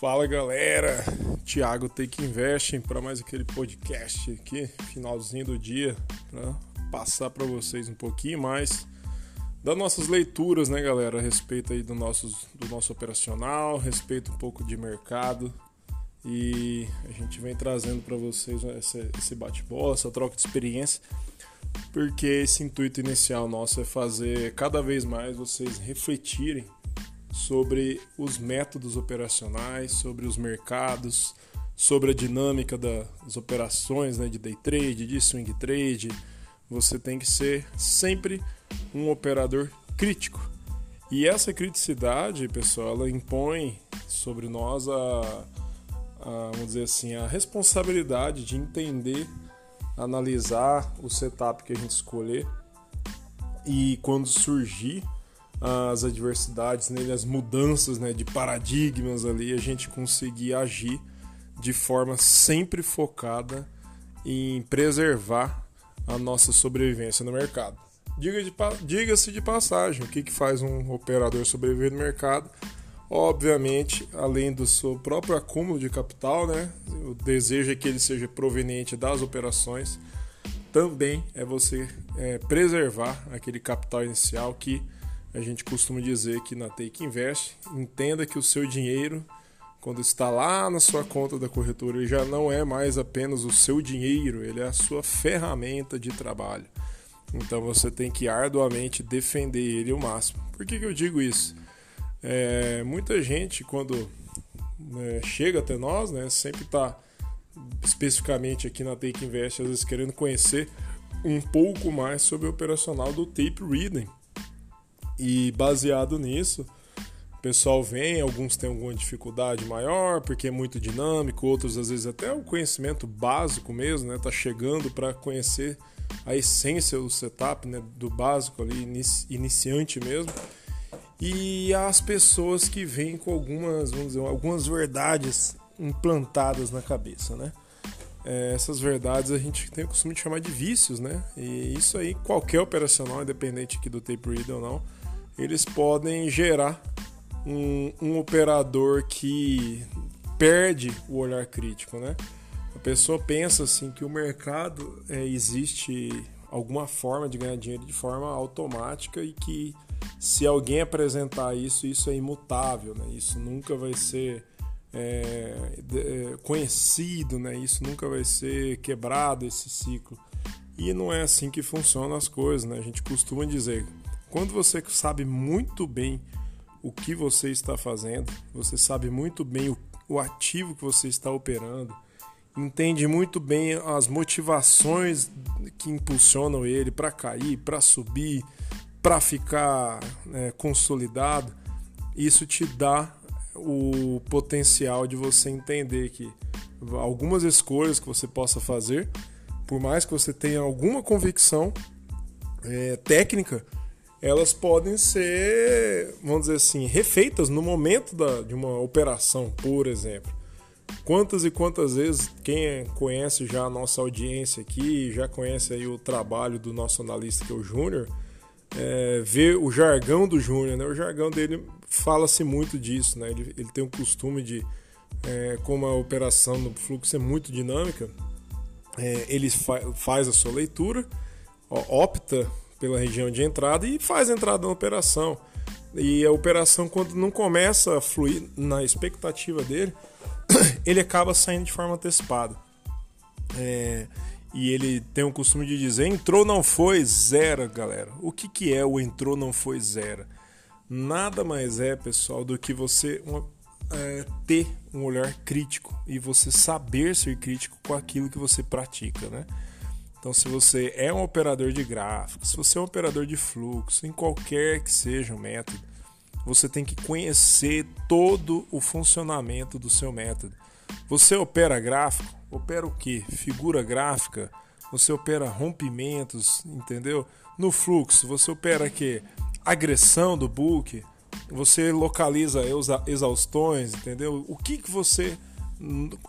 Fala galera, Thiago Take Investing para mais aquele podcast aqui, finalzinho do dia, para passar para vocês um pouquinho mais das nossas leituras, né, galera, a respeito aí do nosso, do nosso operacional, respeito um pouco de mercado. E a gente vem trazendo para vocês esse, esse bate-bola, essa troca de experiência, porque esse intuito inicial nosso é fazer cada vez mais vocês refletirem sobre os métodos operacionais, sobre os mercados, sobre a dinâmica das operações né, de day trade, de swing trade. Você tem que ser sempre um operador crítico. E essa criticidade, pessoal, ela impõe sobre nós a, a vamos dizer assim, a responsabilidade de entender, analisar o setup que a gente escolher e quando surgir as adversidades nele, as mudanças né, de paradigmas ali, a gente conseguir agir de forma sempre focada em preservar a nossa sobrevivência no mercado. Diga-se de passagem, o que, que faz um operador sobreviver no mercado? Obviamente, além do seu próprio acúmulo de capital, né, o desejo é que ele seja proveniente das operações, também é você é, preservar aquele capital inicial que a gente costuma dizer que na Take Invest, entenda que o seu dinheiro, quando está lá na sua conta da corretora, ele já não é mais apenas o seu dinheiro, ele é a sua ferramenta de trabalho. Então você tem que arduamente defender ele o máximo. Por que, que eu digo isso? É, muita gente, quando né, chega até nós, né, sempre está especificamente aqui na Take Invest, às vezes querendo conhecer um pouco mais sobre o operacional do Tape Reading e baseado nisso, o pessoal vem, alguns têm alguma dificuldade maior, porque é muito dinâmico, outros às vezes até o conhecimento básico mesmo, né? Tá chegando para conhecer a essência do setup, né? Do básico ali, iniciante mesmo. E as pessoas que vêm com algumas, vamos dizer, algumas verdades implantadas na cabeça, né? É, essas verdades a gente tem o costume de chamar de vícios, né? E isso aí, qualquer operacional, independente aqui do tape read ou não, eles podem gerar um, um operador que perde o olhar crítico, né? A pessoa pensa assim que o mercado é, existe alguma forma de ganhar dinheiro de forma automática e que se alguém apresentar isso, isso é imutável, né? Isso nunca vai ser é, é, conhecido, né? Isso nunca vai ser quebrado esse ciclo. E não é assim que funcionam as coisas, né? A gente costuma dizer quando você sabe muito bem o que você está fazendo, você sabe muito bem o, o ativo que você está operando, entende muito bem as motivações que impulsionam ele para cair, para subir, para ficar né, consolidado, isso te dá o potencial de você entender que algumas escolhas que você possa fazer, por mais que você tenha alguma convicção é, técnica, elas podem ser, vamos dizer assim, refeitas no momento da, de uma operação, por exemplo. Quantas e quantas vezes quem conhece já a nossa audiência aqui, já conhece aí o trabalho do nosso analista que é o Júnior, é, vê o jargão do Júnior, né? O jargão dele fala-se muito disso, né? Ele, ele tem o costume de, é, como a operação no fluxo é muito dinâmica, é, ele fa faz a sua leitura, opta pela região de entrada e faz a entrada na operação. E a operação, quando não começa a fluir na expectativa dele, ele acaba saindo de forma antecipada. É, e ele tem o costume de dizer: entrou, não foi, zero, galera. O que, que é o entrou, não foi, zero? Nada mais é, pessoal, do que você uma, é, ter um olhar crítico e você saber ser crítico com aquilo que você pratica, né? Então, se você é um operador de gráficos, se você é um operador de fluxo, em qualquer que seja o método, você tem que conhecer todo o funcionamento do seu método. Você opera gráfico? Opera o que? Figura gráfica? Você opera rompimentos, entendeu? No fluxo, você opera que? Agressão do book? Você localiza exaustões, entendeu? O que, que você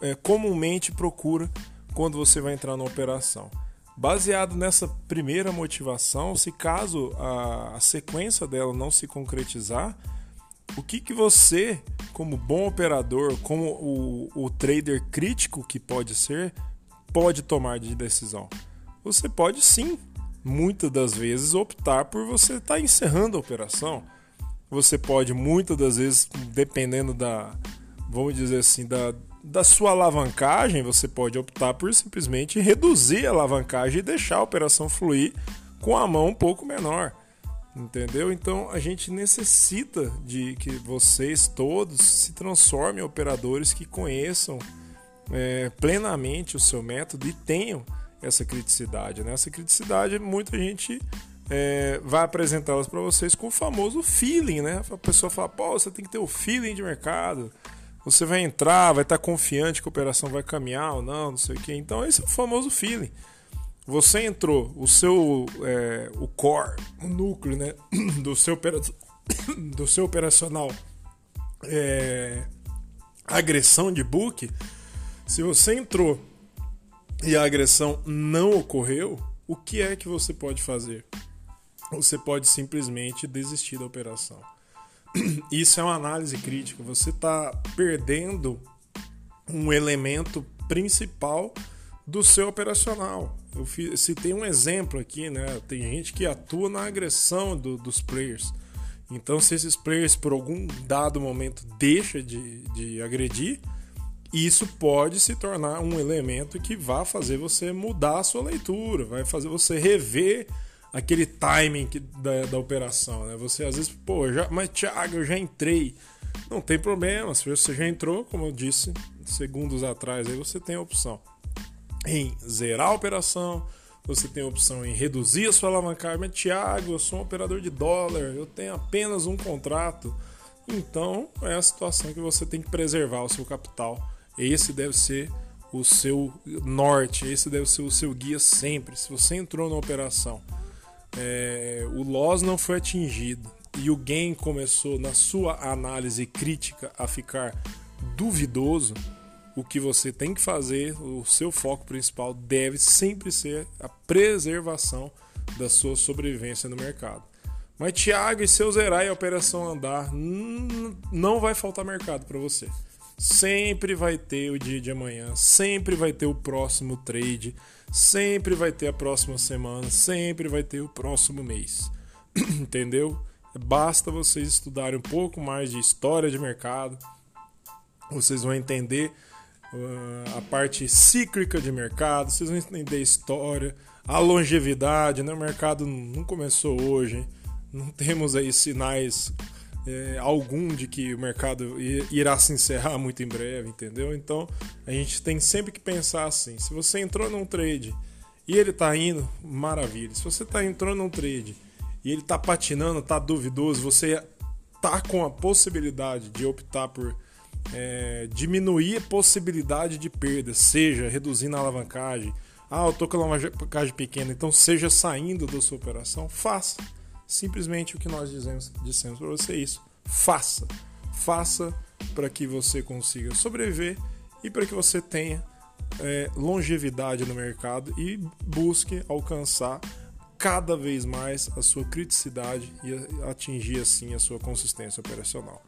é, comumente procura quando você vai entrar na operação? Baseado nessa primeira motivação, se caso a, a sequência dela não se concretizar, o que, que você, como bom operador, como o, o trader crítico que pode ser, pode tomar de decisão? Você pode sim, muitas das vezes, optar por você estar tá encerrando a operação. Você pode, muitas das vezes, dependendo da, vamos dizer assim, da, da sua alavancagem, você pode optar por simplesmente reduzir a alavancagem e deixar a operação fluir com a mão um pouco menor. Entendeu? Então a gente necessita de que vocês todos se transformem em operadores que conheçam é, plenamente o seu método e tenham essa criticidade. Né? Essa criticidade, muita gente é, vai apresentá-las para vocês com o famoso feeling. Né? A pessoa fala: pô, você tem que ter o feeling de mercado. Você vai entrar, vai estar confiante que a operação vai caminhar ou não, não sei o que. Então, esse é o famoso feeling. Você entrou, o seu é, o core, o núcleo né, do, seu, do seu operacional é, agressão de book, se você entrou e a agressão não ocorreu, o que é que você pode fazer? Você pode simplesmente desistir da operação. Isso é uma análise crítica. Você está perdendo um elemento principal do seu operacional. Eu citei um exemplo aqui, né? Tem gente que atua na agressão do, dos players. Então, se esses players por algum dado momento deixam de, de agredir, isso pode se tornar um elemento que vai fazer você mudar a sua leitura, vai fazer você rever aquele timing que, da, da operação, né? Você às vezes, pô, já, mas Thiago, eu já entrei. Não tem problema, se você já entrou, como eu disse segundos atrás, aí você tem a opção em zerar a operação, você tem a opção em reduzir a sua alavancagem. Mas, Thiago, eu sou um operador de dólar, eu tenho apenas um contrato. Então, é a situação que você tem que preservar o seu capital. Esse deve ser o seu norte, esse deve ser o seu guia sempre. Se você entrou na operação é, o loss não foi atingido e o gain começou na sua análise crítica a ficar duvidoso, o que você tem que fazer, o seu foco principal deve sempre ser a preservação da sua sobrevivência no mercado. Mas Thiago, e se eu zerar e a operação andar, não vai faltar mercado para você. Sempre vai ter o dia de amanhã, sempre vai ter o próximo trade, sempre vai ter a próxima semana, sempre vai ter o próximo mês. Entendeu? Basta vocês estudarem um pouco mais de história de mercado, vocês vão entender uh, a parte cíclica de mercado, vocês vão entender história, a longevidade, né? O mercado não começou hoje, não temos aí sinais é, algum de que o mercado irá se encerrar muito em breve, entendeu? Então a gente tem sempre que pensar assim: se você entrou num trade e ele está indo, maravilha. Se você está entrando num trade e ele está patinando, está duvidoso, você tá com a possibilidade de optar por é, diminuir a possibilidade de perda, seja reduzindo a alavancagem. Ah, eu tô com a alavancagem pequena, então seja saindo da sua operação, faça simplesmente o que nós dizemos, dissemos para você isso. Faça. Faça para que você consiga sobreviver e para que você tenha é, longevidade no mercado e busque alcançar cada vez mais a sua criticidade e atingir assim a sua consistência operacional.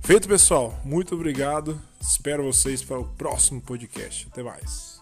Feito, pessoal. Muito obrigado. Espero vocês para o próximo podcast. Até mais.